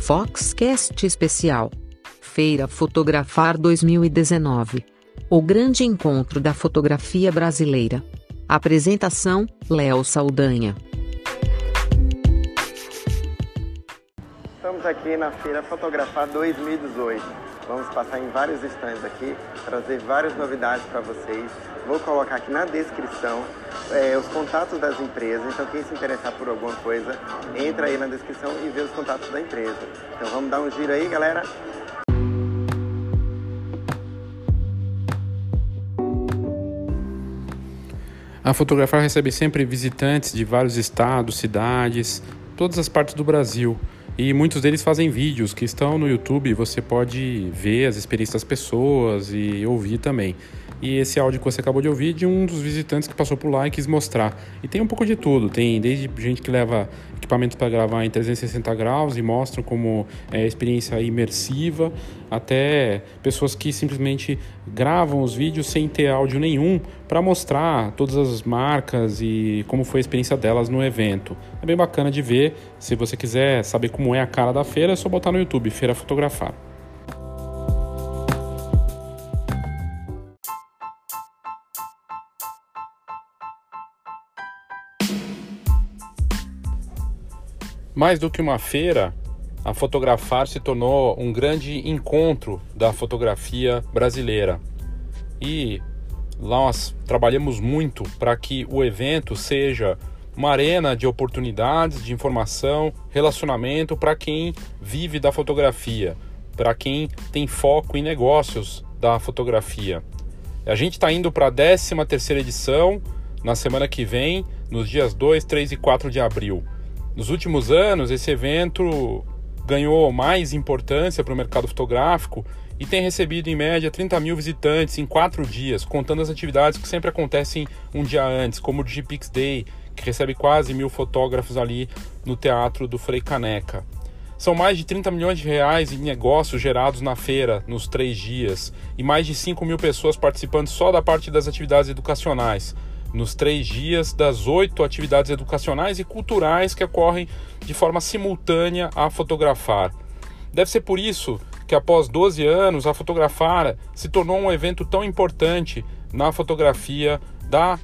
Foxcast Especial. Feira Fotografar 2019. O grande encontro da fotografia brasileira. Apresentação: Léo Saldanha. Estamos aqui na Feira Fotografar 2018. Vamos passar em vários stands aqui, trazer várias novidades para vocês. Vou colocar aqui na descrição é, os contatos das empresas. Então, quem se interessar por alguma coisa, entra aí na descrição e vê os contatos da empresa. Então, vamos dar um giro aí, galera. A Fotografar recebe sempre visitantes de vários estados, cidades, todas as partes do Brasil. E muitos deles fazem vídeos que estão no YouTube, você pode ver as experiências das pessoas e ouvir também. E esse áudio que você acabou de ouvir de um dos visitantes que passou por lá e quis mostrar. E tem um pouco de tudo, tem desde gente que leva equipamento para gravar em 360 graus e mostram como é experiência imersiva, até pessoas que simplesmente gravam os vídeos sem ter áudio nenhum para mostrar todas as marcas e como foi a experiência delas no evento. É bem bacana de ver. Se você quiser saber como é a cara da feira, é só botar no YouTube Feira Fotografar. Mais do que uma feira, a Fotografar se tornou um grande encontro da fotografia brasileira. E nós trabalhamos muito para que o evento seja uma arena de oportunidades, de informação, relacionamento para quem vive da fotografia, para quem tem foco em negócios da fotografia. A gente está indo para a 13 terceira edição na semana que vem, nos dias 2, 3 e 4 de abril. Nos últimos anos, esse evento ganhou mais importância para o mercado fotográfico e tem recebido em média 30 mil visitantes em quatro dias, contando as atividades que sempre acontecem um dia antes, como o GPix Day, que recebe quase mil fotógrafos ali no Teatro do Frei Caneca. São mais de 30 milhões de reais em negócios gerados na feira nos três dias e mais de 5 mil pessoas participando só da parte das atividades educacionais, nos três dias das oito atividades educacionais e culturais que ocorrem de forma simultânea a fotografar. Deve ser por isso que, após 12 anos, a Fotografar se tornou um evento tão importante na fotografia da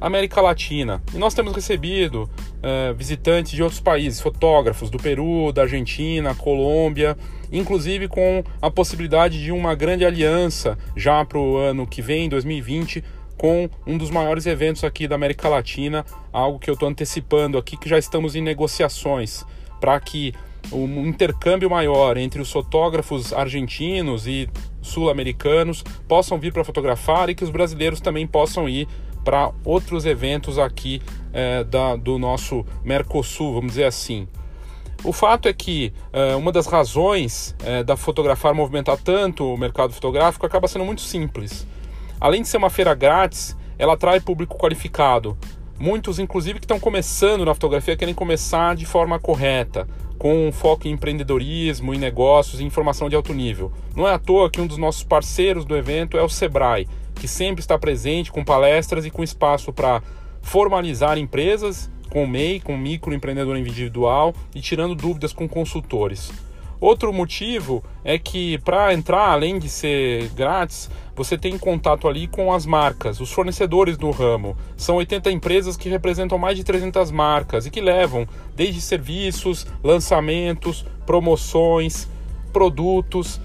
América Latina. E nós temos recebido uh, visitantes de outros países, fotógrafos do Peru, da Argentina, Colômbia, inclusive com a possibilidade de uma grande aliança já para o ano que vem, 2020, com um dos maiores eventos aqui da América Latina, algo que eu estou antecipando aqui, que já estamos em negociações para que um intercâmbio maior entre os fotógrafos argentinos e sul-americanos possam vir para fotografar e que os brasileiros também possam ir para outros eventos aqui é, da, do nosso Mercosul, vamos dizer assim. O fato é que é, uma das razões é, da fotografar movimentar tanto o mercado fotográfico acaba sendo muito simples. Além de ser uma feira grátis, ela atrai público qualificado. Muitos, inclusive, que estão começando na fotografia, querem começar de forma correta, com foco em empreendedorismo, em negócios e informação de alto nível. Não é à toa que um dos nossos parceiros do evento é o Sebrae, que sempre está presente com palestras e com espaço para formalizar empresas com MEI, com microempreendedor individual e tirando dúvidas com consultores. Outro motivo é que para entrar, além de ser grátis, você tem contato ali com as marcas, os fornecedores do ramo. São 80 empresas que representam mais de 300 marcas e que levam desde serviços, lançamentos, promoções, produtos.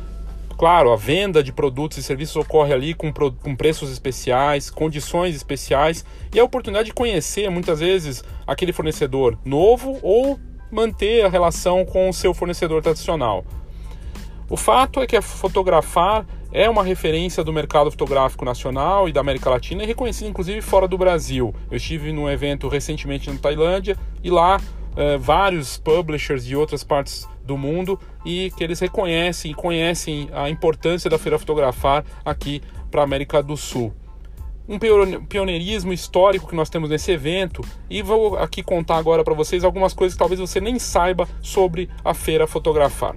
Claro, a venda de produtos e serviços ocorre ali com, com preços especiais, condições especiais e a oportunidade de conhecer muitas vezes aquele fornecedor novo ou manter a relação com o seu fornecedor tradicional. O fato é que fotografar é uma referência do mercado fotográfico nacional e da América Latina e reconhecida inclusive fora do Brasil. Eu estive num evento recentemente na Tailândia e lá eh, vários publishers de outras partes do mundo e que eles reconhecem e conhecem a importância da Feira Fotografar aqui para a América do Sul um pioneirismo histórico que nós temos nesse evento e vou aqui contar agora para vocês algumas coisas que talvez você nem saiba sobre a Feira Fotografar.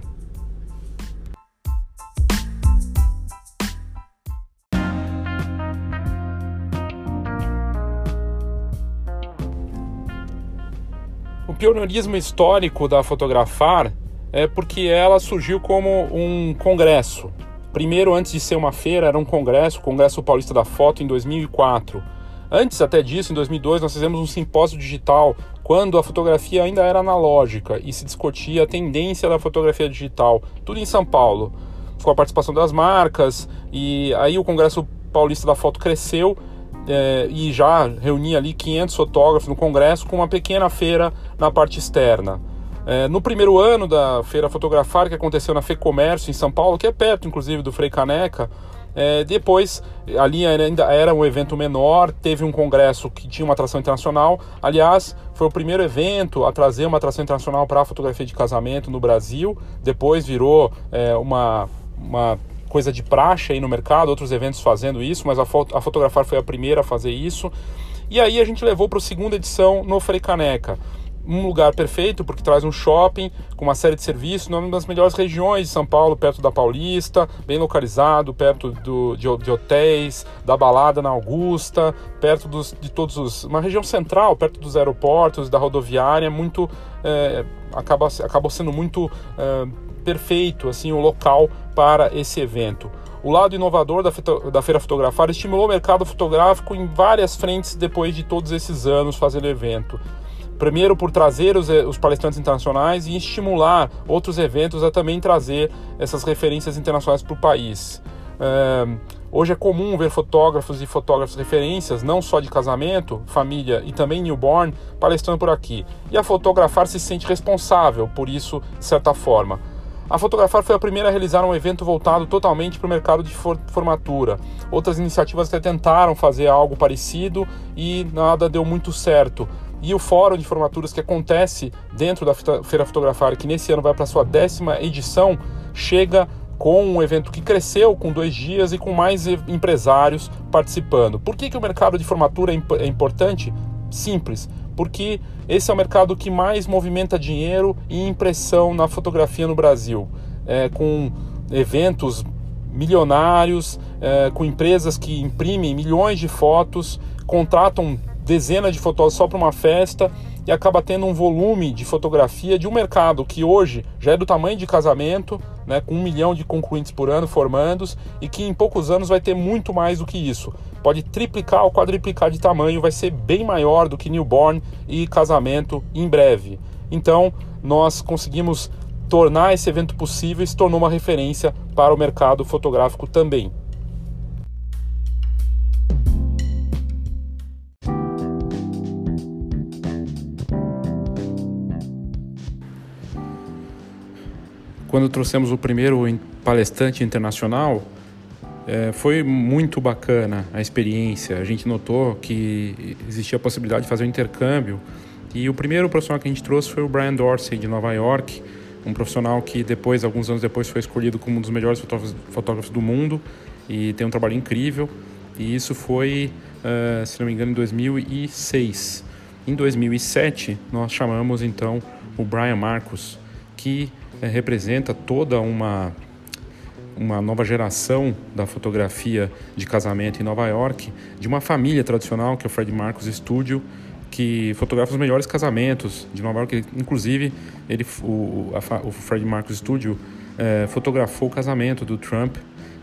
O pioneirismo histórico da Fotografar é porque ela surgiu como um congresso. Primeiro, antes de ser uma feira, era um congresso, o Congresso Paulista da Foto, em 2004. Antes até disso, em 2002, nós fizemos um simpósio digital quando a fotografia ainda era analógica e se discutia a tendência da fotografia digital, tudo em São Paulo, com a participação das marcas. E aí o Congresso Paulista da Foto cresceu é, e já reunia ali 500 fotógrafos no congresso com uma pequena feira na parte externa. É, no primeiro ano da Feira Fotografar, que aconteceu na FEComércio, em São Paulo, que é perto, inclusive, do Frei Caneca, é, depois, ali ainda era um evento menor, teve um congresso que tinha uma atração internacional. Aliás, foi o primeiro evento a trazer uma atração internacional para a fotografia de casamento no Brasil. Depois virou é, uma, uma coisa de praxe aí no mercado, outros eventos fazendo isso, mas a, foto, a Fotografar foi a primeira a fazer isso. E aí a gente levou para a segunda edição no Frei Caneca um lugar perfeito porque traz um shopping com uma série de serviços numa das melhores regiões de São Paulo, perto da Paulista, bem localizado, perto do, de, de hotéis, da balada na Augusta, perto dos, de todos os. uma região central, perto dos aeroportos, da rodoviária, muito. É, acaba, acabou sendo muito é, perfeito assim o local para esse evento. O lado inovador da, da Feira Fotografar estimulou o mercado fotográfico em várias frentes depois de todos esses anos fazendo evento. Primeiro, por trazer os, os, palestrantes internacionais e estimular outros eventos a também trazer essas referências internacionais para o país. É, hoje é comum ver fotógrafos e fotógrafos referências, não só de casamento, família e também newborn, palestrando por aqui. E a fotografar se sente responsável por isso, de certa forma. A Fotografar foi a primeira a realizar um evento voltado totalmente para o mercado de formatura. Outras iniciativas até tentaram fazer algo parecido e nada deu muito certo. E o fórum de formaturas que acontece dentro da Feira Fotografar, que nesse ano vai para sua décima edição, chega com um evento que cresceu com dois dias e com mais empresários participando. Por que, que o mercado de formatura é, é importante? Simples, porque esse é o mercado que mais movimenta dinheiro e impressão na fotografia no Brasil, é, com eventos milionários, é, com empresas que imprimem milhões de fotos, contratam dezenas de fotógrafos só para uma festa e acaba tendo um volume de fotografia de um mercado que hoje já é do tamanho de casamento, né, com um milhão de concluintes por ano formandos e que em poucos anos vai ter muito mais do que isso. Pode triplicar ou quadriplicar de tamanho, vai ser bem maior do que newborn e casamento em breve. Então, nós conseguimos tornar esse evento possível e se tornou uma referência para o mercado fotográfico também. Quando trouxemos o primeiro palestrante internacional, é, foi muito bacana a experiência. A gente notou que existia a possibilidade de fazer um intercâmbio. E o primeiro profissional que a gente trouxe foi o Brian Dorsey, de Nova York, um profissional que depois, alguns anos depois, foi escolhido como um dos melhores fotógrafos, do mundo e tem um trabalho incrível. E isso foi, uh, se não me engano, em 2006. Em 2007, nós chamamos então o Brian Marcos, que é, representa toda uma, uma nova geração da fotografia de casamento em Nova York, de uma família tradicional que é o Fred Marcos Studio, que fotografa os melhores casamentos de Nova York. Inclusive, ele, o, a, o Fred Marcos Studio é, fotografou o casamento do Trump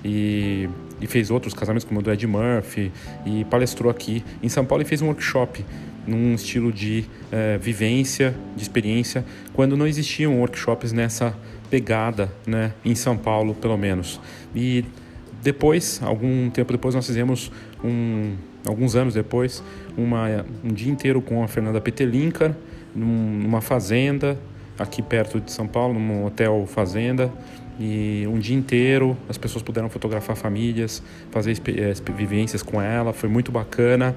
e, e, fez outros casamentos como o do Ed Murphy e palestrou aqui em São Paulo e fez um workshop num estilo de é, vivência, de experiência, quando não existiam workshops nessa pegada, né, em São Paulo, pelo menos. E depois, algum tempo depois, nós fizemos um, alguns anos depois, uma, um dia inteiro com a Fernanda Petelinka, numa fazenda aqui perto de São Paulo, num hotel fazenda, e um dia inteiro as pessoas puderam fotografar famílias, fazer é, vivências com ela, foi muito bacana.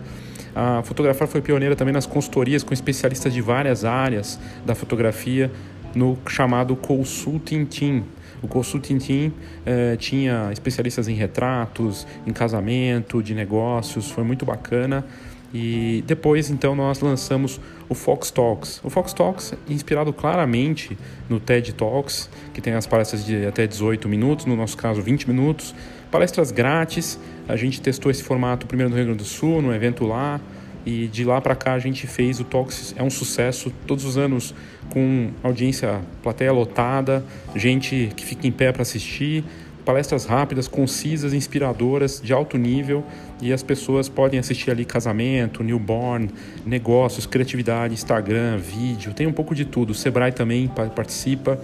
A Fotografar foi pioneira também nas consultorias com especialistas de várias áreas da fotografia no chamado Consulting Team. O Consulting Team eh, tinha especialistas em retratos, em casamento, de negócios, foi muito bacana. E depois, então, nós lançamos o Fox Talks. O Fox Talks, inspirado claramente no TED Talks, que tem as palestras de até 18 minutos, no nosso caso 20 minutos, palestras grátis. A gente testou esse formato primeiro no Rio Grande do Sul, no evento lá, E de lá para cá a gente fez o Talks, é um sucesso, todos os anos com audiência, plateia lotada, gente que fica em pé para assistir, palestras rápidas, concisas, inspiradoras, de alto nível e as pessoas podem assistir ali casamento, newborn, negócios, criatividade, Instagram, vídeo, tem um pouco de tudo. O Sebrae também participa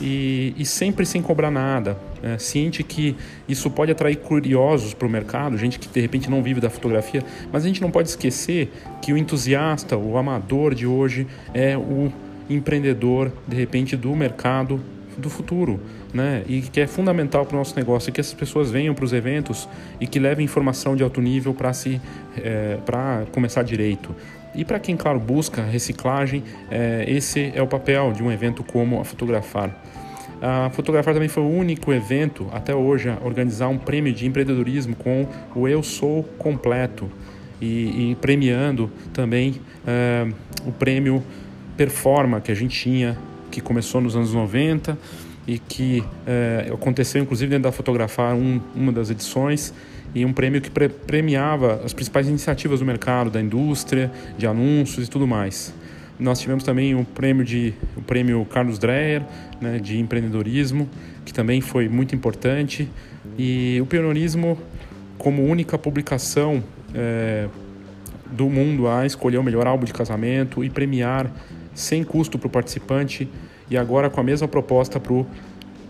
e, e sempre sem cobrar nada, é, ciente que isso pode atrair curiosos para o mercado, gente que de repente não vive da fotografia, mas a gente não pode esquecer que o entusiasta, o amador de hoje é o empreendedor de repente do mercado do futuro, né? E que é fundamental para o nosso negócio, que essas pessoas venham para os eventos e que levem informação de alto nível para se é, para começar direito. E para quem, claro, busca reciclagem, é, esse é o papel de um evento como a Fotografar. A Fotografar também foi o único evento até hoje a organizar um prêmio de empreendedorismo com o Eu Sou Completo e, e premiando também é, o prêmio Performa que a gente tinha que começou nos anos 90 e que é, aconteceu inclusive dentro da Fotografar um, uma das edições e um prêmio que pre premiava as principais iniciativas do mercado, da indústria, de anúncios e tudo mais. Nós tivemos também o prêmio de o prêmio Carlos Dreyer, né, de empreendedorismo, que também foi muito importante e o pioneirismo como única publicação é, do mundo a escolher o melhor álbum de casamento e premiar sem custo para o participante e agora com a mesma proposta para o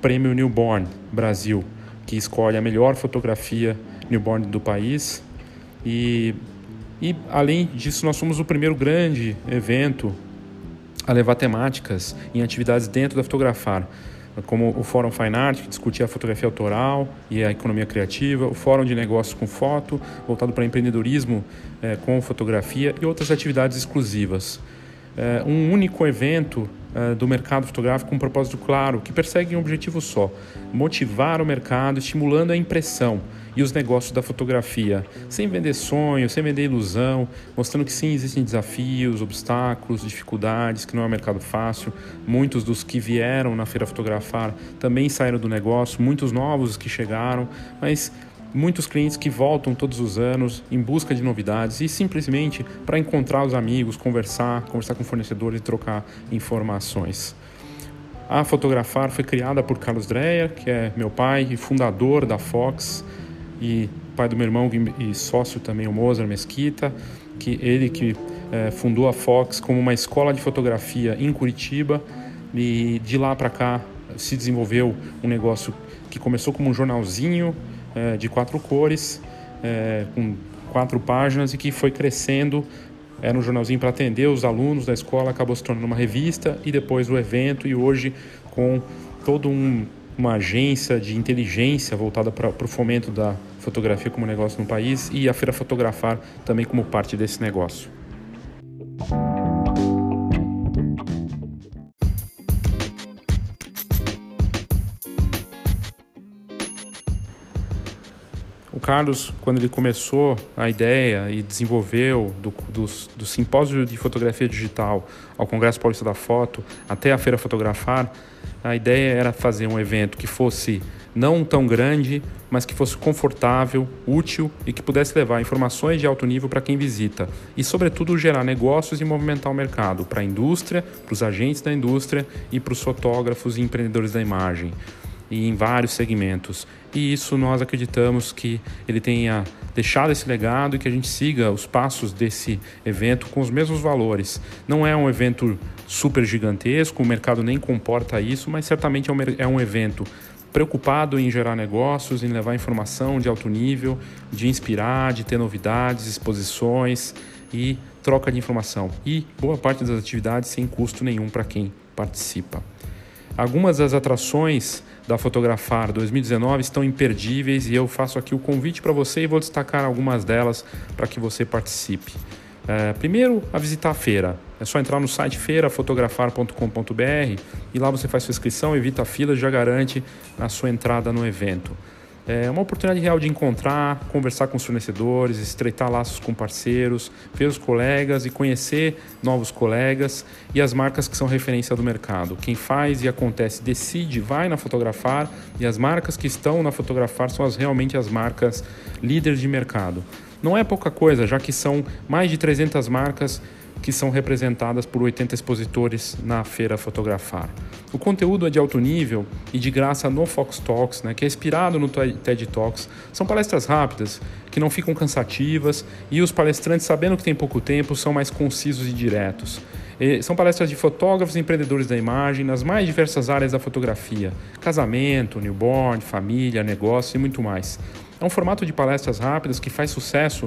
Prêmio Newborn Brasil, que escolhe a melhor fotografia newborn do país. E, e além disso, nós somos o primeiro grande evento a levar temáticas em atividades dentro da Fotografar, como o Fórum Fine Art, que discutia a fotografia autoral e a economia criativa, o Fórum de Negócios com Foto, voltado para empreendedorismo é, com fotografia e outras atividades exclusivas. É, um único evento é, do mercado fotográfico com um propósito claro, que persegue um objetivo só: motivar o mercado, estimulando a impressão e os negócios da fotografia, sem vender sonhos, sem vender ilusão, mostrando que sim existem desafios, obstáculos, dificuldades, que não é um mercado fácil. Muitos dos que vieram na feira fotografar também saíram do negócio, muitos novos que chegaram, mas muitos clientes que voltam todos os anos em busca de novidades e simplesmente para encontrar os amigos, conversar, conversar com fornecedores e trocar informações. A Fotografar foi criada por Carlos Dreyer, que é meu pai e fundador da Fox e pai do meu irmão e sócio também o Mozart Mesquita, que ele que é, fundou a Fox como uma escola de fotografia em Curitiba e de lá para cá se desenvolveu um negócio que começou como um jornalzinho é, de quatro cores, é, com quatro páginas e que foi crescendo. Era um jornalzinho para atender os alunos da escola, acabou se tornando uma revista e depois o evento e hoje com todo um, uma agência de inteligência voltada para o fomento da fotografia como negócio no país e a Feira Fotografar também como parte desse negócio. Carlos, quando ele começou a ideia e desenvolveu do, do, do simpósio de fotografia digital ao Congresso Paulista da Foto até a Feira Fotografar, a ideia era fazer um evento que fosse não tão grande, mas que fosse confortável, útil e que pudesse levar informações de alto nível para quem visita. E, sobretudo, gerar negócios e movimentar o mercado para a indústria, para os agentes da indústria e para os fotógrafos e empreendedores da imagem e em vários segmentos. E isso nós acreditamos que ele tenha deixado esse legado e que a gente siga os passos desse evento com os mesmos valores. Não é um evento super gigantesco, o mercado nem comporta isso, mas certamente é um, é um evento preocupado em gerar negócios, em levar informação de alto nível, de inspirar, de ter novidades, exposições e troca de informação. E boa parte das atividades sem custo nenhum para quem participa. Algumas das atrações da Fotografar 2019 estão imperdíveis e eu faço aqui o convite para você e vou destacar algumas delas para que você participe. É, primeiro, a visitar a feira. É só entrar no site feirafotografar.com.br e lá você faz sua inscrição, evita a fila e já garante a sua entrada no evento. É uma oportunidade real de encontrar, conversar com os fornecedores, estreitar laços com parceiros, ver os colegas e conhecer novos colegas e as marcas que são referência do mercado. Quem faz e acontece, decide, vai na Fotografar e as marcas que estão na Fotografar são as, realmente as marcas líderes de mercado. Não é pouca coisa, já que são mais de 300 marcas que são representadas por 80 expositores na feira Fotografar. O conteúdo é de alto nível e de graça no Fox Talks, né, que é inspirado no TED Talks. São palestras rápidas, que não ficam cansativas e os palestrantes, sabendo que tem pouco tempo, são mais concisos e diretos. E são palestras de fotógrafos e empreendedores da imagem nas mais diversas áreas da fotografia: casamento, newborn, família, negócio e muito mais. É um formato de palestras rápidas que faz sucesso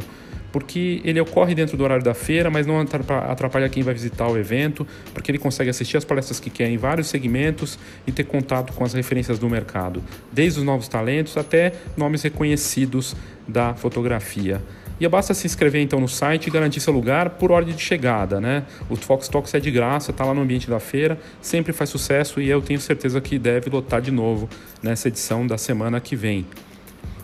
porque ele ocorre dentro do horário da feira, mas não atrapalha quem vai visitar o evento, porque ele consegue assistir as palestras que quer em vários segmentos e ter contato com as referências do mercado, desde os novos talentos até nomes reconhecidos da fotografia. E basta se inscrever então no site e garantir seu lugar por ordem de chegada, né? O Fox Talks é de graça, está lá no ambiente da feira, sempre faz sucesso e eu tenho certeza que deve lotar de novo nessa edição da semana que vem.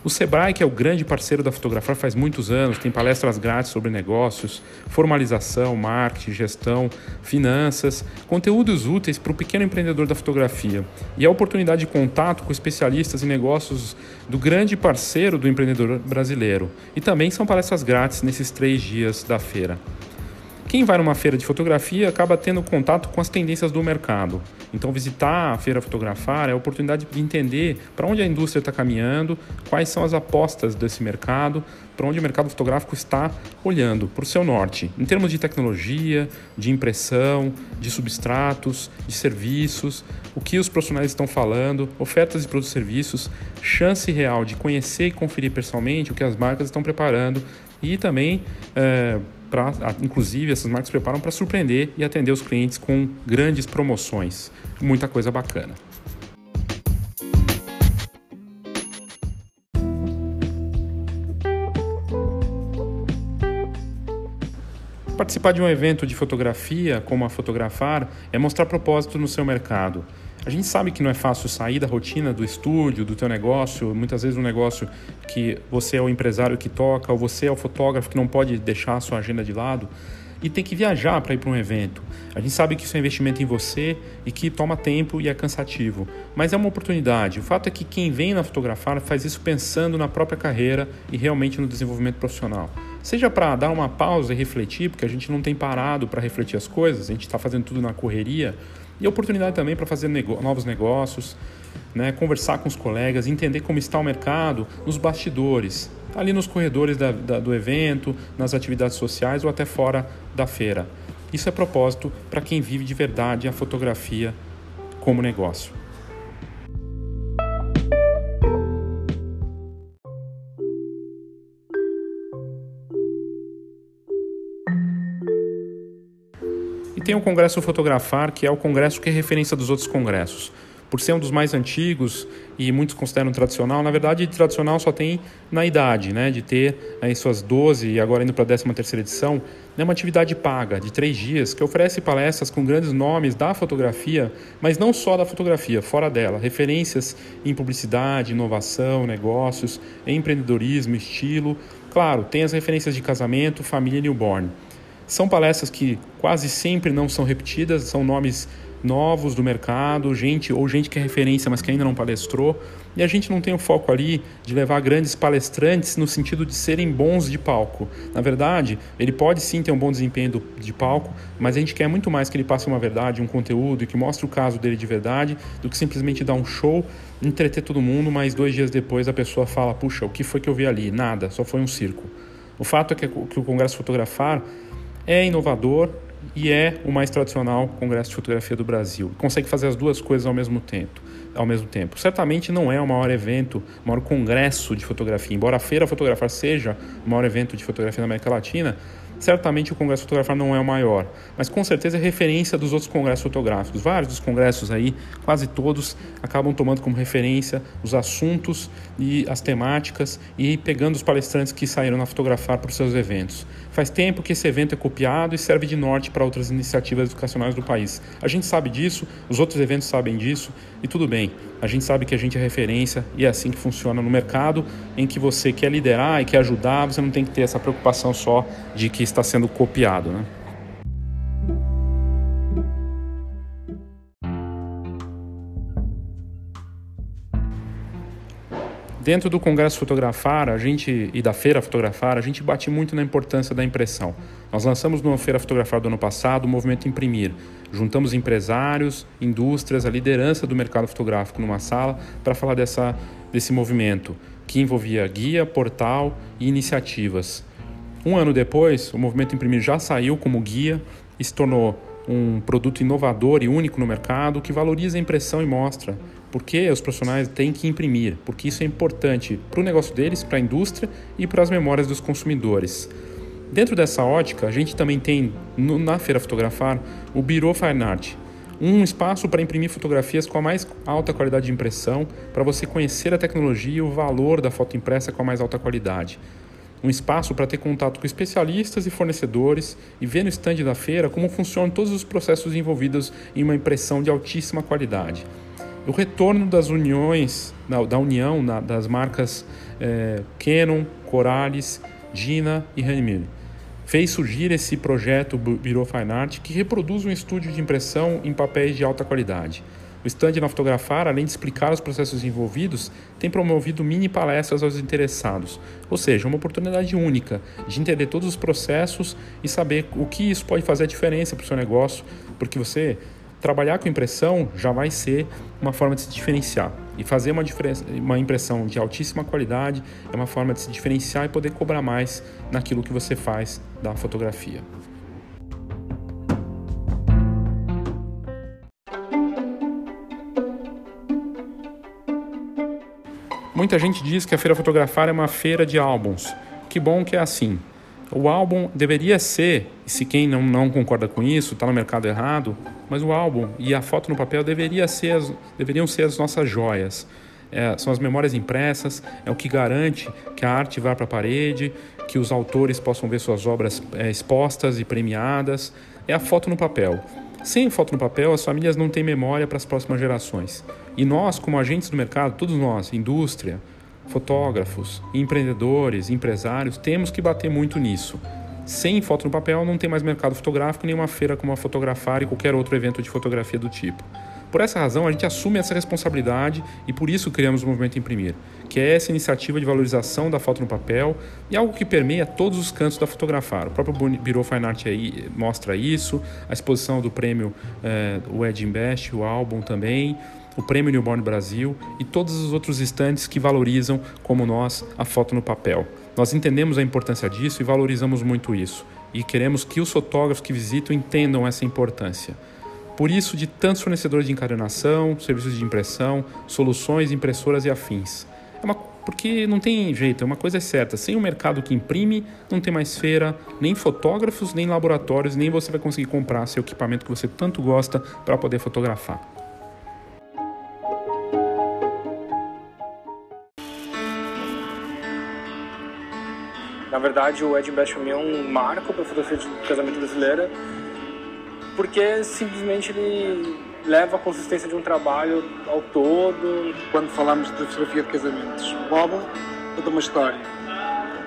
O Sebrae, que é o grande parceiro da Fotografar faz muitos anos, tem palestras grátis sobre negócios, formalização, marketing, gestão, finanças, conteúdos úteis para o pequeno empreendedor da fotografia e a oportunidade de contato com especialistas em negócios do grande parceiro do empreendedor brasileiro. E também são palestras grátis nesses três dias da feira. Quem vai numa feira de fotografia acaba tendo contato com as tendências do mercado. Então, visitar a feira fotografar é a oportunidade de entender para onde a indústria está caminhando, quais são as apostas desse mercado, para onde o mercado fotográfico está olhando, para o seu norte, em termos de tecnologia, de impressão, de substratos, de serviços, o que os profissionais estão falando, ofertas de produtos e serviços, chance real de conhecer e conferir pessoalmente o que as marcas estão preparando e também. É, para, inclusive, essas marcas preparam para surpreender e atender os clientes com grandes promoções. Muita coisa bacana. Participar de um evento de fotografia, como a Fotografar, é mostrar propósito no seu mercado. A gente sabe que não é fácil sair da rotina do estúdio, do teu negócio, muitas vezes um negócio que você é o empresário que toca, ou você é o fotógrafo que não pode deixar a sua agenda de lado e tem que viajar para ir para um evento. A gente sabe que isso é investimento em você e que toma tempo e é cansativo, mas é uma oportunidade. O fato é que quem vem na fotografar faz isso pensando na própria carreira e realmente no desenvolvimento profissional. Seja para dar uma pausa e refletir, porque a gente não tem parado para refletir as coisas, a gente está fazendo tudo na correria, e oportunidade também para fazer nego novos negócios, né, conversar com os colegas, entender como está o mercado nos bastidores, ali nos corredores da, da, do evento, nas atividades sociais ou até fora da feira. Isso é propósito para quem vive de verdade a fotografia como negócio. Tem o Congresso Fotografar, que é o congresso que é referência dos outros congressos. Por ser um dos mais antigos e muitos consideram tradicional, na verdade, tradicional só tem na idade, né, de ter aí suas 12 e agora indo para a 13 terceira edição, é uma atividade paga de três dias que oferece palestras com grandes nomes da fotografia, mas não só da fotografia, fora dela, referências em publicidade, inovação, negócios, empreendedorismo, estilo. Claro, tem as referências de casamento, família e newborn. São palestras que quase sempre não são repetidas, são nomes novos do mercado, gente ou gente que é referência, mas que ainda não palestrou. E a gente não tem o foco ali de levar grandes palestrantes no sentido de serem bons de palco. Na verdade, ele pode sim ter um bom desempenho de palco, mas a gente quer muito mais que ele passe uma verdade, um conteúdo e que mostre o caso dele de verdade, do que simplesmente dar um show, entreter todo mundo, mas dois dias depois a pessoa fala: puxa, o que foi que eu vi ali? Nada, só foi um circo. O fato é que, que o Congresso Fotografar é inovador e é o mais tradicional congresso de fotografia do Brasil. Consegue fazer as duas coisas ao mesmo tempo. Ao mesmo tempo. Certamente não é o maior evento, o maior congresso de fotografia. Embora a Feira Fotografar seja o maior evento de fotografia na América Latina, Certamente o Congresso Fotográfico não é o maior, mas com certeza é referência dos outros congressos fotográficos. Vários dos congressos aí, quase todos, acabam tomando como referência os assuntos e as temáticas e pegando os palestrantes que saíram na fotografar para os seus eventos. Faz tempo que esse evento é copiado e serve de norte para outras iniciativas educacionais do país. A gente sabe disso, os outros eventos sabem disso e tudo bem. A gente sabe que a gente é referência e é assim que funciona no mercado em que você quer liderar e quer ajudar, você não tem que ter essa preocupação só de que está sendo copiado, né? Dentro do Congresso Fotografar, a gente e da Feira Fotografar, a gente bate muito na importância da impressão. Nós lançamos no Feira Fotografar do ano passado o movimento Imprimir. Juntamos empresários, indústrias, a liderança do mercado fotográfico numa sala para falar dessa, desse movimento, que envolvia guia, portal e iniciativas. Um ano depois, o movimento Imprimir já saiu como guia e se tornou um produto inovador e único no mercado que valoriza a impressão e mostra porque os profissionais têm que imprimir, porque isso é importante para o negócio deles, para a indústria e para as memórias dos consumidores. Dentro dessa ótica, a gente também tem no, na Feira Fotografar o Bureau Fine Art, um espaço para imprimir fotografias com a mais alta qualidade de impressão, para você conhecer a tecnologia e o valor da foto impressa com a mais alta qualidade. Um espaço para ter contato com especialistas e fornecedores e ver no estande da feira como funcionam todos os processos envolvidos em uma impressão de altíssima qualidade o retorno das uniões, da, união das marcas é, Canon, Corales, Gina e Hanmiller. Fez surgir esse projeto Bureau Fine Art que reproduz um estúdio de impressão em papéis de alta qualidade. O stand na Fotografar, além de explicar os processos envolvidos, tem promovido mini palestras aos interessados, ou seja, uma oportunidade única de entender todos os processos e saber o que isso pode fazer a diferença para o seu negócio, porque você trabalhar com impressão já vai ser uma forma de se diferenciar. E fazer uma, uma impressão de altíssima qualidade é uma forma de se diferenciar e poder cobrar mais naquilo que você faz da fotografia. Muita gente diz que a Feira Fotografar é uma feira de álbuns. Que bom que é assim. O álbum deveria ser, se quem não, não concorda com isso, está no mercado errado, mas o álbum e a foto no papel deveria ser as, deveriam ser as nossas joias. É, são as memórias impressas, é o que garante que a arte vá para a parede, que os autores possam ver suas obras é, expostas e premiadas. É a foto no papel. Sem foto no papel, as famílias não têm memória para as próximas gerações. E nós, como agentes do mercado, todos nós, indústria, fotógrafos, empreendedores, empresários, temos que bater muito nisso. Sem foto no papel não tem mais mercado fotográfico, nem uma feira como a Fotografar e qualquer outro evento de fotografia do tipo. Por essa razão, a gente assume essa responsabilidade e por isso criamos o Movimento Imprimir, que é essa iniciativa de valorização da foto no papel e algo que permeia todos os cantos da Fotografar. O próprio Bureau Fine Art aí mostra isso, a exposição do prêmio o Ed Invest, o álbum também, o Prêmio Newborn Brasil e todos os outros estantes que valorizam, como nós, a foto no papel. Nós entendemos a importância disso e valorizamos muito isso. E queremos que os fotógrafos que visitam entendam essa importância. Por isso, de tantos fornecedores de encadernação, serviços de impressão, soluções, impressoras e afins. É uma, porque não tem jeito, é uma coisa certa. Sem o um mercado que imprime, não tem mais feira, nem fotógrafos, nem laboratórios, nem você vai conseguir comprar seu equipamento que você tanto gosta para poder fotografar. Na verdade, o Ed Best é um marco para a fotografia de casamento brasileira, porque simplesmente ele leva a consistência de um trabalho ao todo. Quando falamos de fotografia de casamentos, o álbum conta uma história.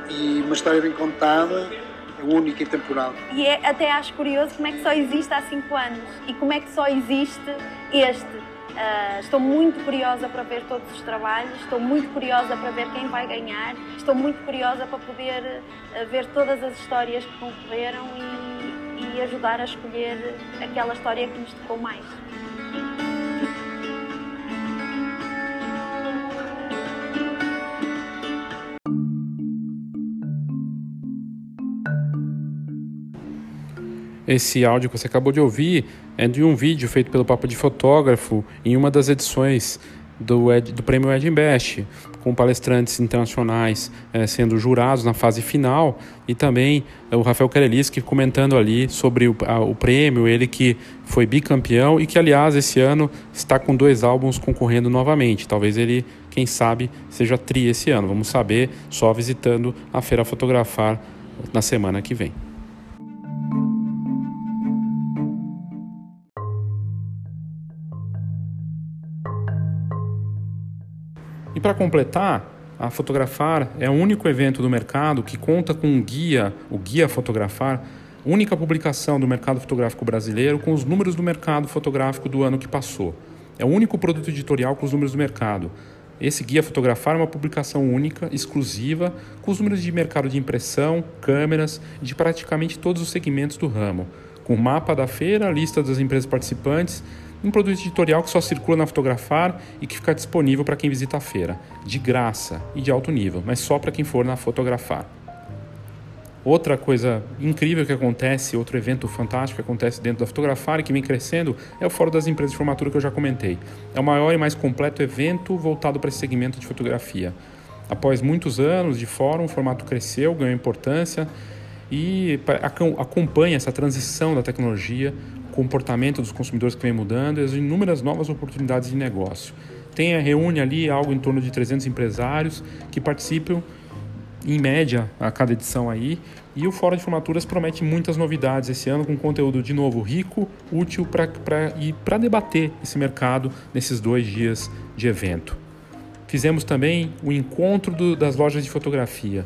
E uma história bem contada, é única e temporal. E é, até acho curioso como é que só existe há 5 anos e como é que só existe este. Uh, estou muito curiosa para ver todos os trabalhos, estou muito curiosa para ver quem vai ganhar, estou muito curiosa para poder uh, ver todas as histórias que concorreram e, e ajudar a escolher aquela história que nos tocou mais. Esse áudio que você acabou de ouvir é de um vídeo feito pelo Papo de Fotógrafo em uma das edições do, Ed, do Prêmio Ed Best, com palestrantes internacionais é, sendo jurados na fase final e também é, o Rafael Kareliski comentando ali sobre o, a, o prêmio, ele que foi bicampeão e que, aliás, esse ano está com dois álbuns concorrendo novamente. Talvez ele, quem sabe, seja tri esse ano. Vamos saber só visitando a Feira Fotografar na semana que vem. E para completar, a Fotografar é o único evento do mercado que conta com um guia, o Guia Fotografar, única publicação do mercado fotográfico brasileiro com os números do mercado fotográfico do ano que passou. É o único produto editorial com os números do mercado. esse Guia Fotografar é uma publicação única, exclusiva, com os números de mercado de impressão, câmeras e de praticamente todos os segmentos do ramo, com o mapa da feira, a lista das empresas participantes, um produto editorial que só circula na Fotografar e que fica disponível para quem visita a feira, de graça e de alto nível, mas só para quem for na Fotografar. Outra coisa incrível que acontece, outro evento fantástico que acontece dentro da Fotografar e que vem crescendo é o Fórum das Empresas de Formatura que eu já comentei. É o maior e mais completo evento voltado para esse segmento de fotografia. Após muitos anos de fórum, o formato cresceu, ganhou importância e acompanha essa transição da tecnologia, comportamento dos consumidores que vem mudando e as inúmeras novas oportunidades de negócio. Tem, reúne ali algo em torno de 300 empresários que participam em média a cada edição aí. E o Fórum de Formaturas promete muitas novidades esse ano, com conteúdo de novo rico, útil para e para debater esse mercado nesses dois dias de evento. Fizemos também o encontro do, das lojas de fotografia.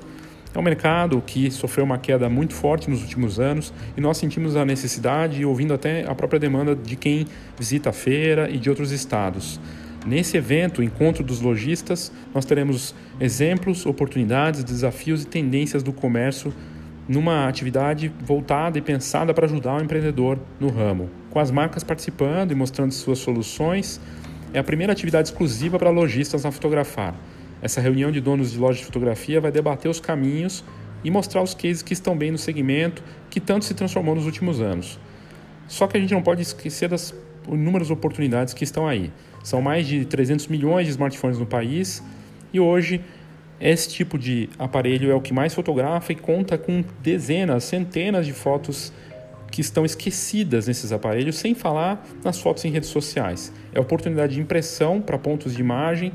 É um mercado que sofreu uma queda muito forte nos últimos anos e nós sentimos a necessidade, ouvindo até a própria demanda de quem visita a feira e de outros estados. Nesse evento, Encontro dos Lojistas, nós teremos exemplos, oportunidades, desafios e tendências do comércio numa atividade voltada e pensada para ajudar o empreendedor no ramo. Com as marcas participando e mostrando suas soluções, é a primeira atividade exclusiva para lojistas na Fotografar. Essa reunião de donos de lojas de fotografia vai debater os caminhos e mostrar os cases que estão bem no segmento, que tanto se transformou nos últimos anos. Só que a gente não pode esquecer das inúmeras oportunidades que estão aí. São mais de 300 milhões de smartphones no país e hoje esse tipo de aparelho é o que mais fotografa e conta com dezenas, centenas de fotos que estão esquecidas nesses aparelhos, sem falar nas fotos em redes sociais. É oportunidade de impressão para pontos de imagem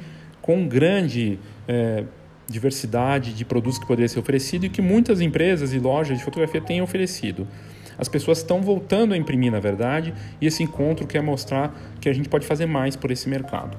com grande é, diversidade de produtos que poderia ser oferecido e que muitas empresas e lojas de fotografia têm oferecido. As pessoas estão voltando a imprimir, na verdade, e esse encontro quer mostrar que a gente pode fazer mais por esse mercado.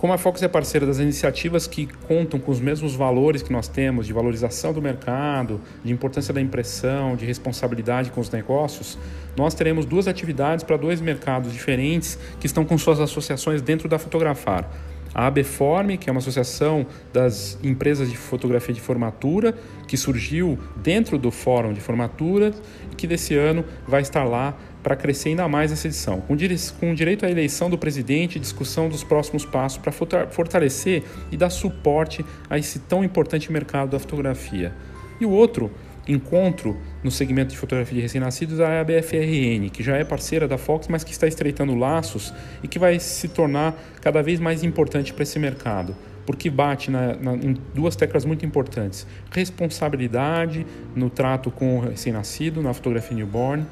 Como a Fox é parceira das iniciativas que contam com os mesmos valores que nós temos de valorização do mercado, de importância da impressão, de responsabilidade com os negócios, nós teremos duas atividades para dois mercados diferentes que estão com suas associações dentro da Fotografar. A ABForm, que é uma associação das empresas de fotografia de formatura, que surgiu dentro do Fórum de Formatura e que desse ano vai estar lá para crescer ainda mais essa edição, com, com direito à eleição do presidente e discussão dos próximos passos para fortalecer e dar suporte a esse tão importante mercado da fotografia. E o outro encontro no segmento de fotografia de recém-nascidos é a BFRN, que já é parceira da Fox, mas que está estreitando laços e que vai se tornar cada vez mais importante para esse mercado, porque bate na, na, em duas teclas muito importantes: responsabilidade no trato com o recém-nascido, na fotografia newborn,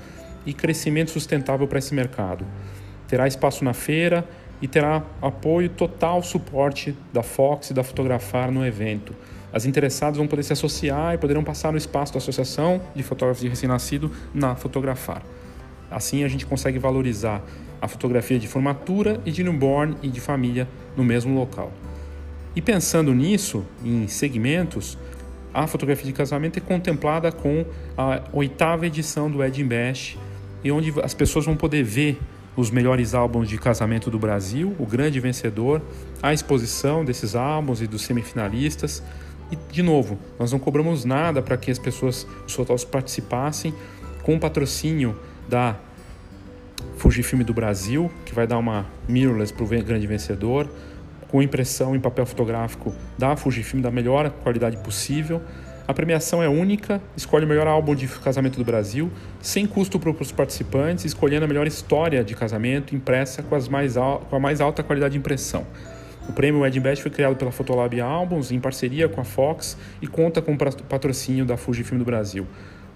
e crescimento sustentável para esse mercado. Terá espaço na feira e terá apoio total, suporte da Fox e da Fotografar no evento. As interessadas vão poder se associar e poderão passar no espaço da Associação de Fotógrafos de Recém-Nascido na Fotografar. Assim a gente consegue valorizar a fotografia de formatura e de newborn e de família no mesmo local. E pensando nisso, em segmentos, a fotografia de casamento é contemplada com a oitava edição do Ed Bash, e onde as pessoas vão poder ver os melhores álbuns de casamento do Brasil, o grande vencedor, a exposição desses álbuns e dos semifinalistas, e, de novo, nós não cobramos nada para que as pessoas, os fotógrafos participassem com o patrocínio da Fujifilm do Brasil, que vai dar uma mirrorless para o grande vencedor, com impressão em papel fotográfico da Fujifilm da melhor qualidade possível. A premiação é única, escolhe o melhor álbum de casamento do Brasil, sem custo para os participantes, escolhendo a melhor história de casamento impressa com, mais, com a mais alta qualidade de impressão. O prêmio Wedding Best foi criado pela Fotolab Albums em parceria com a Fox e conta com o patrocínio da Fujifilm do Brasil.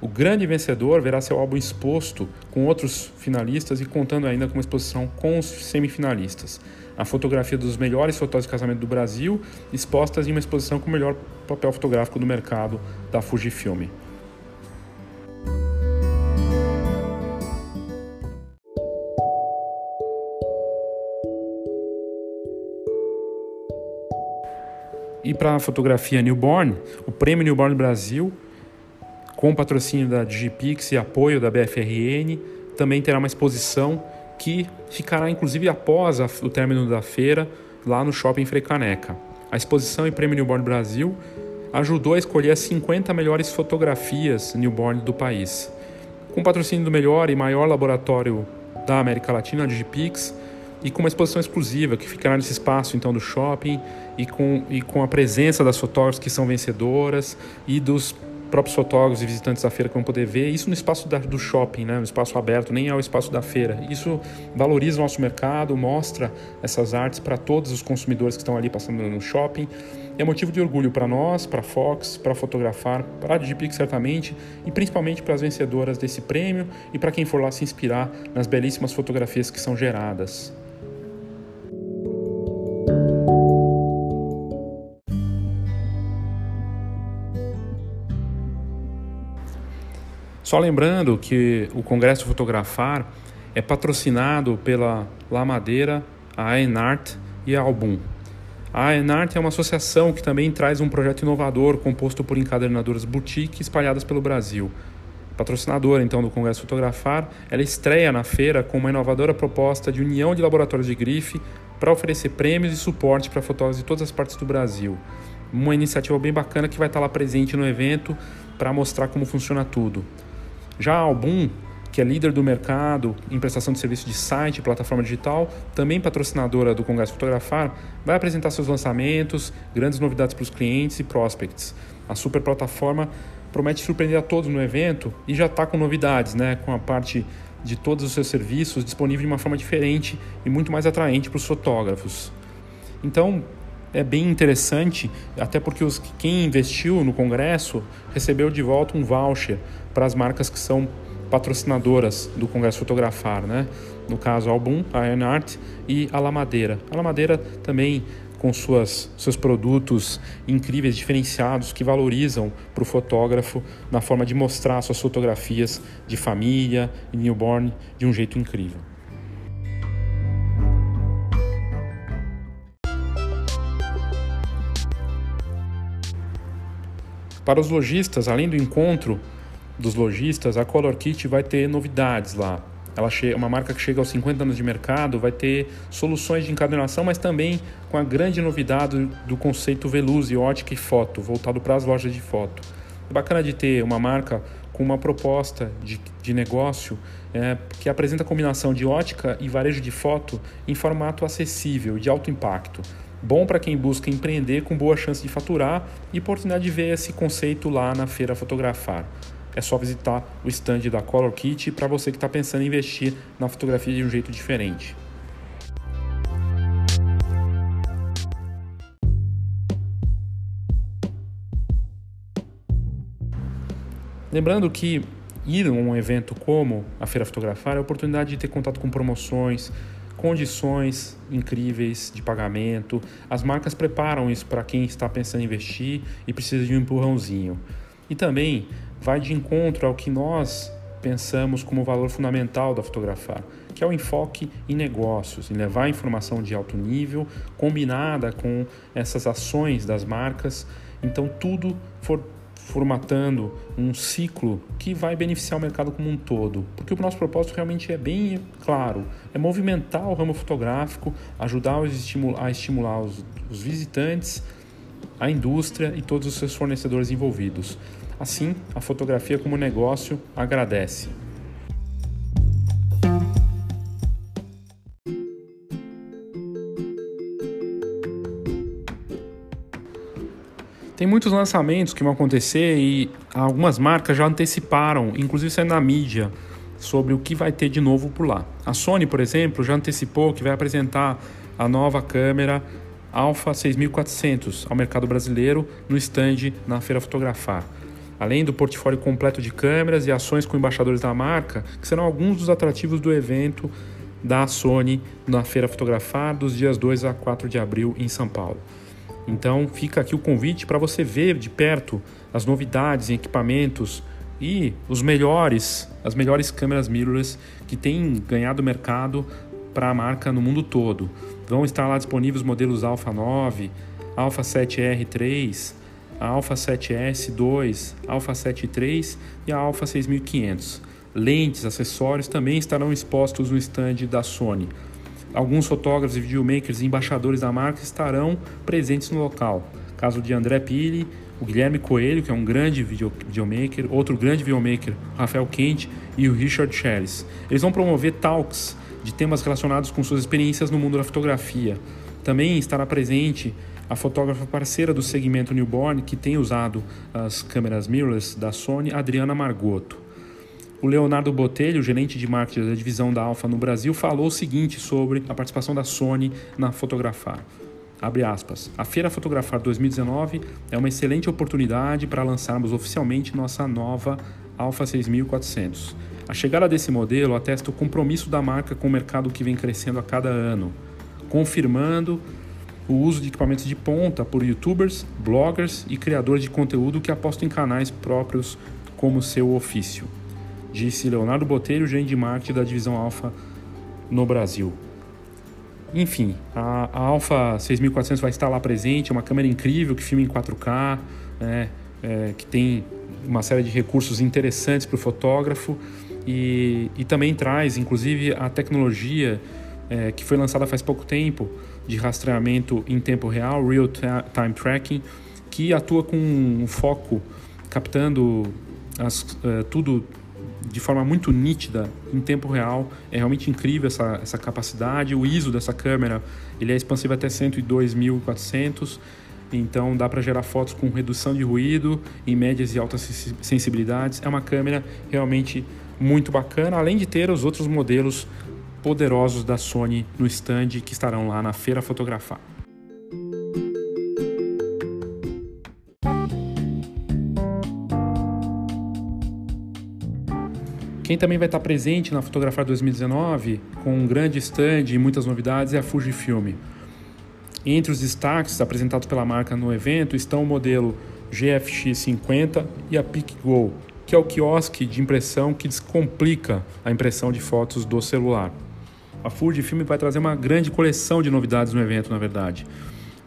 O grande vencedor verá seu álbum exposto com outros finalistas e contando ainda com uma exposição com os semifinalistas. A fotografia dos melhores fotógrafos de casamento do Brasil, expostas em uma exposição com o melhor papel fotográfico do mercado da Fujifilm. E para a fotografia Newborn, o Prêmio Newborn Brasil com patrocínio da Digipix e apoio da BFRN, também terá uma exposição que ficará inclusive após o término da feira lá no Shopping Frecaneca. A exposição em Prêmio Newborn Brasil ajudou a escolher as 50 melhores fotografias newborn do país. Com patrocínio do melhor e maior laboratório da América Latina, a Digipix, e com uma exposição exclusiva que ficará nesse espaço então do shopping e com, e com a presença das fotógrafas que são vencedoras e dos próprios fotógrafos e visitantes da feira que vão poder ver isso no espaço da, do shopping, né, no espaço aberto, nem é o espaço da feira. Isso valoriza o nosso mercado, mostra essas artes para todos os consumidores que estão ali passando no shopping. É motivo de orgulho para nós, para a Fox, para fotografar, para a Digipix certamente e principalmente para as vencedoras desse prêmio e para quem for lá se inspirar nas belíssimas fotografias que são geradas. Só lembrando que o Congresso Fotografar é patrocinado pela La Madeira, a Enart e a Album. A Enart é uma associação que também traz um projeto inovador composto por encadernadoras boutique espalhadas pelo Brasil. Patrocinadora então do Congresso Fotografar, ela estreia na feira com uma inovadora proposta de união de laboratórios de grife para oferecer prêmios e suporte para fotógrafos de todas as partes do Brasil. Uma iniciativa bem bacana que vai estar lá presente no evento para mostrar como funciona tudo. Já a Album, que é líder do mercado em prestação de serviço de site e plataforma digital, também patrocinadora do Congresso Fotografar, vai apresentar seus lançamentos, grandes novidades para os clientes e prospects. A super plataforma promete surpreender a todos no evento e já está com novidades, né? com a parte de todos os seus serviços disponível de uma forma diferente e muito mais atraente para os fotógrafos. Então, é bem interessante, até porque os, quem investiu no congresso recebeu de volta um voucher para as marcas que são patrocinadoras do Congresso Fotografar, né? No caso, a Album, a Iron Art e a La Madeira. A La Madeira também com suas, seus produtos incríveis, diferenciados, que valorizam para o fotógrafo na forma de mostrar suas fotografias de família e newborn de um jeito incrível. Para os lojistas, além do encontro dos lojistas, a Color Kit vai ter novidades lá. Ela é uma marca que chega aos 50 anos de mercado, vai ter soluções de encadernação, mas também com a grande novidade do conceito Veluze, ótica e foto, voltado para as lojas de foto. É bacana de ter uma marca com uma proposta de, de negócio é, que apresenta a combinação de ótica e varejo de foto em formato acessível e de alto impacto. Bom para quem busca empreender com boa chance de faturar e oportunidade de ver esse conceito lá na feira fotografar. É só visitar o stand da Color Kit para você que está pensando em investir na fotografia de um jeito diferente. Lembrando que ir a um evento como a Feira Fotografar é a oportunidade de ter contato com promoções, condições incríveis de pagamento. As marcas preparam isso para quem está pensando em investir e precisa de um empurrãozinho. E também vai de encontro ao que nós pensamos como valor fundamental da fotografar, que é o enfoque em negócios, em levar informação de alto nível combinada com essas ações das marcas. Então tudo for formatando um ciclo que vai beneficiar o mercado como um todo. Porque o nosso propósito realmente é bem claro: é movimentar o ramo fotográfico, ajudar a estimular os, visitantes, a indústria e todos os seus fornecedores envolvidos. Assim, a fotografia como negócio agradece. Tem muitos lançamentos que vão acontecer e algumas marcas já anteciparam, inclusive saindo na mídia, sobre o que vai ter de novo por lá. A Sony, por exemplo, já antecipou que vai apresentar a nova câmera Alpha 6400 ao mercado brasileiro no stand na Feira Fotografar. Além do portfólio completo de câmeras e ações com embaixadores da marca, que serão alguns dos atrativos do evento da Sony na Feira Fotografar dos dias 2 a 4 de abril em São Paulo. Então fica aqui o convite para você ver de perto as novidades em equipamentos e os melhores, as melhores câmeras mirrorless que têm ganhado mercado para a marca no mundo todo. Vão estar lá disponíveis modelos Alpha 9, Alpha 7R3, a Alpha 7S 2, Alpha 7 3 e a Alpha 6500. Lentes, acessórios também estarão expostos no stand da Sony. Alguns fotógrafos e videomakers e embaixadores da marca estarão presentes no local. Caso de André Pili, o Guilherme Coelho, que é um grande video, videomaker, outro grande videomaker, Rafael Quente e o Richard Cheris. Eles vão promover talks de temas relacionados com suas experiências no mundo da fotografia. Também estará presente a fotógrafa parceira do segmento newborn que tem usado as câmeras mirrorless da Sony, Adriana Margotto. O Leonardo Botelho, gerente de marketing da divisão da Alfa no Brasil, falou o seguinte sobre a participação da Sony na Fotografar. Abre aspas. A Feira Fotografar 2019 é uma excelente oportunidade para lançarmos oficialmente nossa nova Alfa 6400. A chegada desse modelo atesta o compromisso da marca com o mercado que vem crescendo a cada ano, confirmando o uso de equipamentos de ponta por youtubers, bloggers e criadores de conteúdo que apostam em canais próprios como seu ofício, disse Leonardo Botelho, gerente de marketing da divisão Alfa no Brasil. Enfim, a, a Alpha 6400 vai estar lá presente, é uma câmera incrível que filma em 4K, né, é, que tem uma série de recursos interessantes para o fotógrafo e, e também traz, inclusive, a tecnologia é, que foi lançada faz pouco tempo de rastreamento em tempo real, Real Time Tracking, que atua com um foco captando as, é, tudo de forma muito nítida em tempo real. É realmente incrível essa, essa capacidade. O ISO dessa câmera ele é expansivo até 102.400, então dá para gerar fotos com redução de ruído em médias e altas sensibilidades. É uma câmera realmente muito bacana, além de ter os outros modelos poderosos da Sony no stand que estarão lá na Feira Fotografar. Quem também vai estar presente na Fotografar 2019, com um grande stand e muitas novidades, é a Fujifilm. Entre os destaques apresentados pela marca no evento estão o modelo GFX 50 e a PicGo, que é o quiosque de impressão que descomplica a impressão de fotos do celular. A Fujifilm vai trazer uma grande coleção de novidades no evento, na verdade.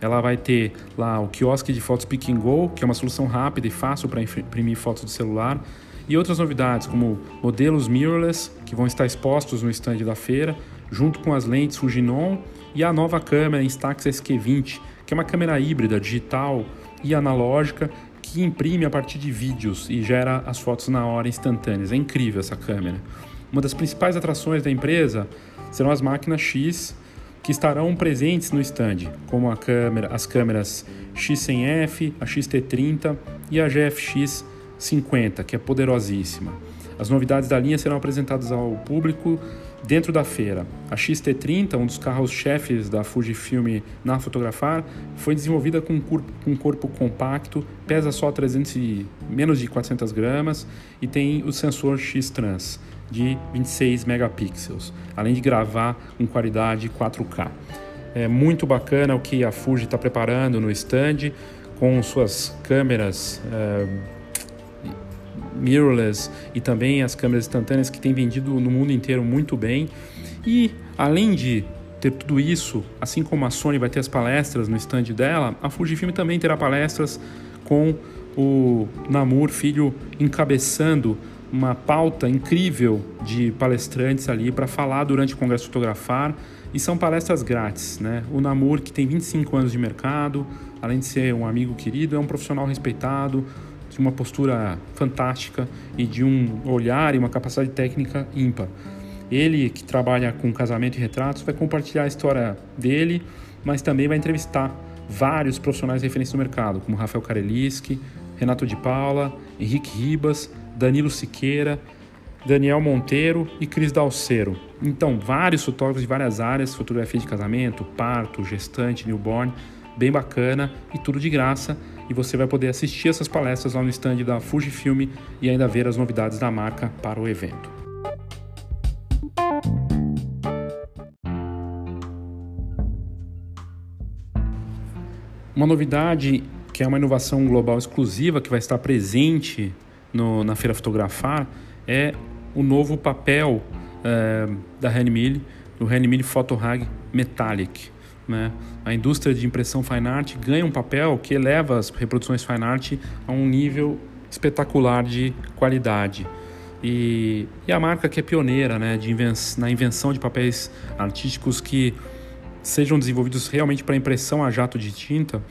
Ela vai ter lá o quiosque de fotos Pick Go, que é uma solução rápida e fácil para imprimir fotos do celular, e outras novidades, como modelos mirrorless, que vão estar expostos no stand da feira, junto com as lentes Fujinon e a nova câmera Instax SQ20, que é uma câmera híbrida, digital e analógica, que imprime a partir de vídeos e gera as fotos na hora instantâneas. É incrível essa câmera. Uma das principais atrações da empresa serão as máquinas X que estarão presentes no stand, como câmera, as câmeras X100F, a XT30 e a GFX 50, que é poderosíssima. As novidades da linha serão apresentadas ao público dentro da feira. A XT30, um dos carros-chefes da Fujifilm na fotografar, foi desenvolvida com um corpo compacto, pesa só 300 e, menos de 400 gramas e tem o sensor X-Trans de 26 megapixels, além de gravar com qualidade 4K. É muito bacana o que a Fuji está preparando no stand com suas câmeras. É, mirrorless e também as câmeras instantâneas que têm vendido no mundo inteiro muito bem. E além de ter tudo isso, assim como a Sony vai ter as palestras no stand dela, a Fujifilm também terá palestras com o Namur Filho encabeçando uma pauta incrível de palestrantes ali para falar durante o Congresso Fotografar e são palestras grátis, né? O Namur, que tem 25 anos de mercado, além de ser um amigo querido, é um profissional respeitado, de uma postura fantástica e de um olhar e uma capacidade técnica ímpar. Ele, que trabalha com casamento e retratos, vai compartilhar a história dele, mas também vai entrevistar vários profissionais de referência no mercado, como Rafael Kareliski, Renato de Paula, Henrique Ribas, Danilo Siqueira, Daniel Monteiro e Cris Dalcero. Então, vários fotógrafos de várias áreas, fotografia de casamento, parto, gestante, newborn, bem bacana e tudo de graça e você vai poder assistir essas palestras lá no stand da Fujifilm e ainda ver as novidades da marca para o evento. Uma novidade que é uma inovação global exclusiva que vai estar presente no, na Feira Fotografar é o novo papel é, da Renmil, o Renmil Photo Metallic. Né? A indústria de impressão fine art ganha um papel que eleva as reproduções fine art a um nível espetacular de qualidade. E, e a marca que é pioneira né, inven na invenção de papéis artísticos que sejam desenvolvidos realmente para impressão a jato de tinta,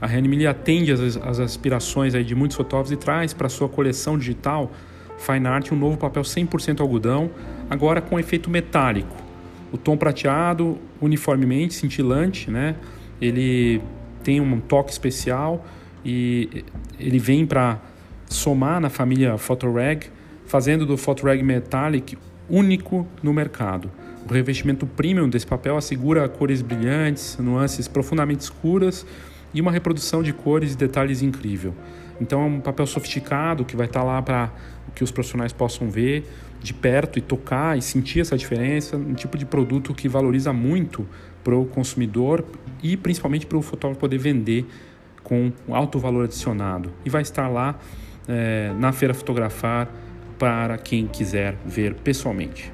a Reanimile atende as aspirações aí de muitos fotógrafos e traz para sua coleção digital Fine Art um novo papel 100% algodão, agora com efeito metálico. O tom prateado, uniformemente cintilante, né? ele tem um toque especial e ele vem para somar na família Photoreg, fazendo do Photoreg Metallic único no mercado. O revestimento premium desse papel assegura cores brilhantes, nuances profundamente escuras e uma reprodução de cores e detalhes incrível. Então é um papel sofisticado que vai estar lá para que os profissionais possam ver de perto e tocar e sentir essa diferença, um tipo de produto que valoriza muito para o consumidor e principalmente para o fotógrafo poder vender com alto valor adicionado. E vai estar lá é, na Feira Fotografar para quem quiser ver pessoalmente.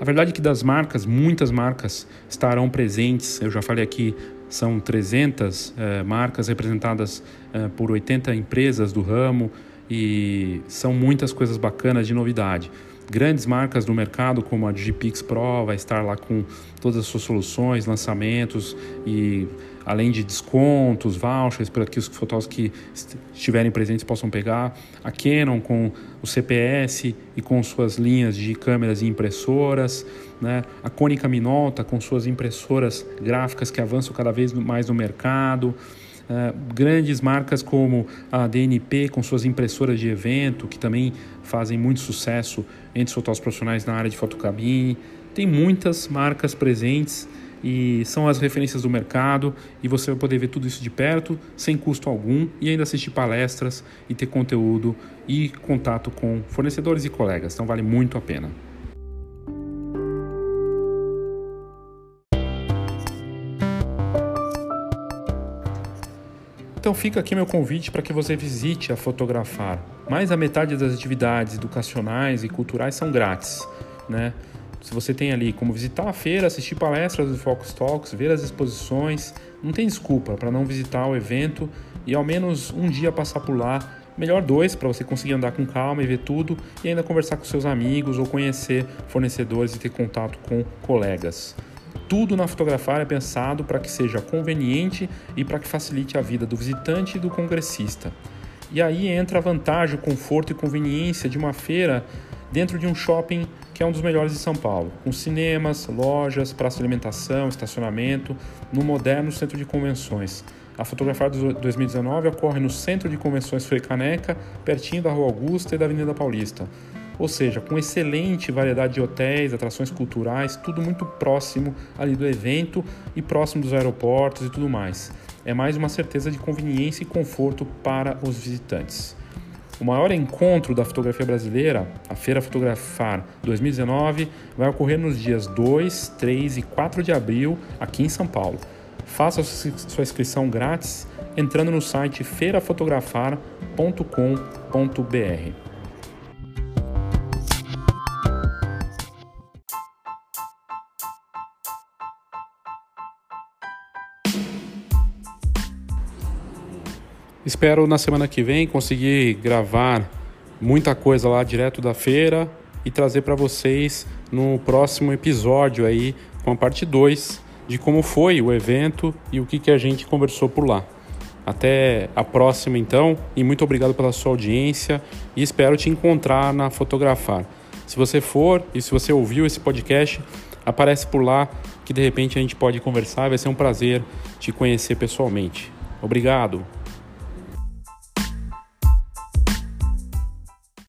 A verdade é que das marcas, muitas marcas estarão presentes. Eu já falei aqui, são 300 é, marcas representadas é, por 80 empresas do ramo e são muitas coisas bacanas de novidade. Grandes marcas do mercado, como a Digipix Pro, vai estar lá com todas as suas soluções, lançamentos e além de descontos, vouchers para que os fotógrafos que estiverem presentes possam pegar. A Canon com o CPS e com suas linhas de câmeras e impressoras. Né? A Konica Minolta com suas impressoras gráficas que avançam cada vez mais no mercado. Uh, grandes marcas como a DNP com suas impressoras de evento, que também fazem muito sucesso entre os fotógrafos profissionais na área de fotocabine. Tem muitas marcas presentes e são as referências do mercado e você vai poder ver tudo isso de perto, sem custo algum e ainda assistir palestras e ter conteúdo e contato com fornecedores e colegas. Então vale muito a pena. Então fica aqui meu convite para que você visite a Fotografar. Mais da metade das atividades educacionais e culturais são grátis, né? Se você tem ali como visitar a feira, assistir palestras do Focus Talks, ver as exposições, não tem desculpa para não visitar o evento e ao menos um dia passar por lá. Melhor dois para você conseguir andar com calma e ver tudo e ainda conversar com seus amigos ou conhecer fornecedores e ter contato com colegas. Tudo na Fotografar é pensado para que seja conveniente e para que facilite a vida do visitante e do congressista. E aí entra a vantagem, o conforto e conveniência de uma feira dentro de um shopping que é um dos melhores de São Paulo, com cinemas, lojas, praça de alimentação, estacionamento, no moderno centro de convenções. A Fotografar 2019 ocorre no Centro de Convenções Frei Caneca, pertinho da Rua Augusta e da Avenida Paulista ou seja, com excelente variedade de hotéis, atrações culturais, tudo muito próximo ali do evento e próximo dos aeroportos e tudo mais. É mais uma certeza de conveniência e conforto para os visitantes. O maior encontro da fotografia brasileira, a Feira Fotografar 2019, vai ocorrer nos dias 2, 3 e 4 de abril aqui em São Paulo. Faça sua inscrição grátis entrando no site feirafotografar.com.br. Espero na semana que vem conseguir gravar muita coisa lá direto da feira e trazer para vocês no próximo episódio aí com a parte 2 de como foi o evento e o que, que a gente conversou por lá. Até a próxima então e muito obrigado pela sua audiência e espero te encontrar na Fotografar. Se você for e se você ouviu esse podcast, aparece por lá que de repente a gente pode conversar, vai ser um prazer te conhecer pessoalmente. Obrigado.